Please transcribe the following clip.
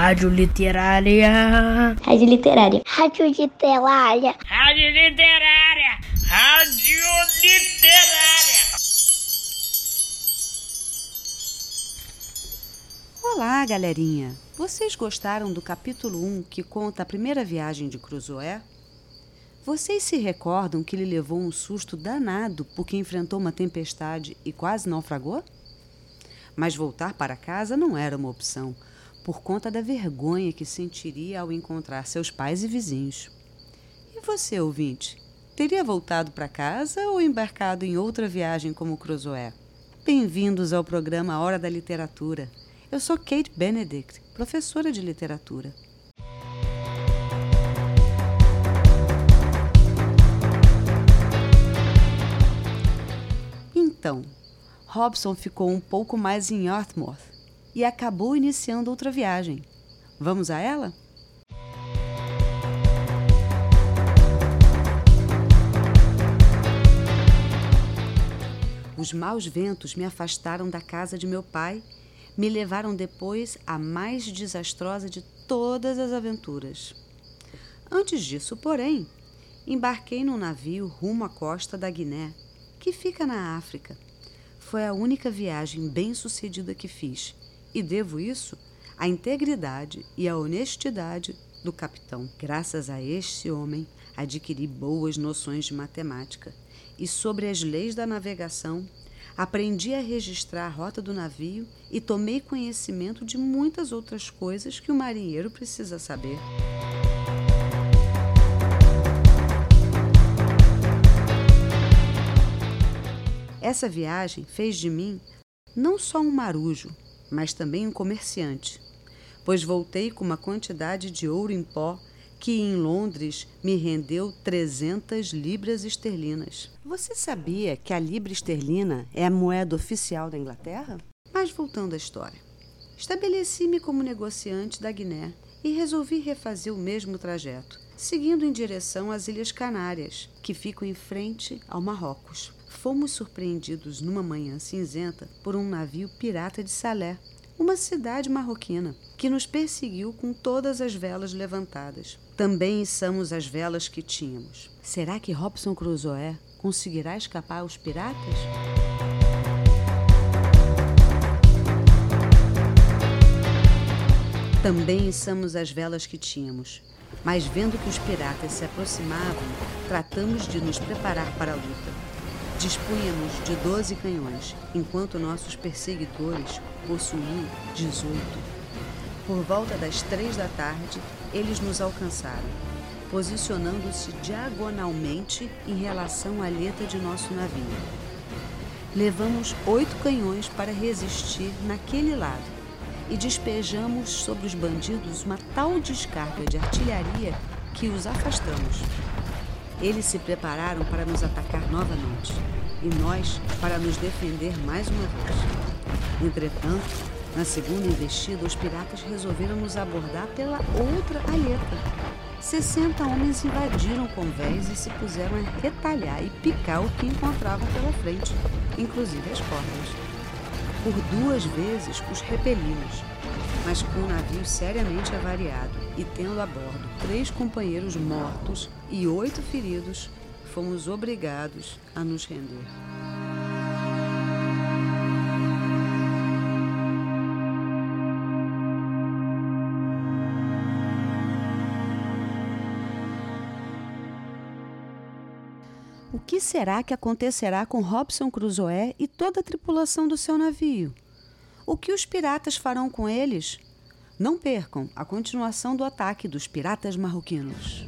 Rádio Literária. Rádio Literária. Rádio Literária. Rádio Literária. Rádio Literária. Olá, galerinha! Vocês gostaram do capítulo 1 que conta a primeira viagem de Cruzoé? Vocês se recordam que ele levou um susto danado porque enfrentou uma tempestade e quase naufragou? Mas voltar para casa não era uma opção, por conta da vergonha que sentiria ao encontrar seus pais e vizinhos. E você, ouvinte, teria voltado para casa ou embarcado em outra viagem como Cruzoé? Bem-vindos ao programa Hora da Literatura. Eu sou Kate Benedict, professora de literatura. Então, Robson ficou um pouco mais em Yarmouth e acabou iniciando outra viagem. Vamos a ela? Os maus ventos me afastaram da casa de meu pai, me levaram depois à mais desastrosa de todas as aventuras. Antes disso, porém, embarquei num navio rumo à costa da Guiné, que fica na África. Foi a única viagem bem-sucedida que fiz, e devo isso à integridade e à honestidade do capitão. Graças a este homem, adquiri boas noções de matemática e sobre as leis da navegação, aprendi a registrar a rota do navio e tomei conhecimento de muitas outras coisas que o marinheiro precisa saber. Essa viagem fez de mim não só um marujo, mas também um comerciante, pois voltei com uma quantidade de ouro em pó que em Londres me rendeu 300 libras esterlinas. Você sabia que a libra esterlina é a moeda oficial da Inglaterra? Mas voltando à história. Estabeleci-me como negociante da Guiné e resolvi refazer o mesmo trajeto, seguindo em direção às Ilhas Canárias, que ficam em frente ao Marrocos. Fomos surpreendidos numa manhã cinzenta por um navio pirata de Salé, uma cidade marroquina, que nos perseguiu com todas as velas levantadas. Também içamos as velas que tínhamos. Será que Robson Crusoe conseguirá escapar aos piratas? Também içamos as velas que tínhamos, mas vendo que os piratas se aproximavam, tratamos de nos preparar para a luta. Dispunhamos de 12 canhões, enquanto nossos perseguidores possuíam 18. Por volta das três da tarde, eles nos alcançaram, posicionando-se diagonalmente em relação à aleta de nosso navio. Levamos oito canhões para resistir naquele lado e despejamos sobre os bandidos uma tal descarga de artilharia que os afastamos. Eles se prepararam para nos atacar novamente e nós para nos defender mais uma vez. Entretanto, na segunda investida, os piratas resolveram nos abordar pela outra aleta. 60 homens invadiram convés e se puseram a retalhar e picar o que encontravam pela frente, inclusive as cordas. Por duas vezes os repelimos, mas com o navio seriamente avariado e tendo a bordo três companheiros mortos e oito feridos, fomos obrigados a nos render. O que será que acontecerá com Robson Crusoe e toda a tripulação do seu navio? O que os piratas farão com eles? Não percam a continuação do ataque dos piratas marroquinos.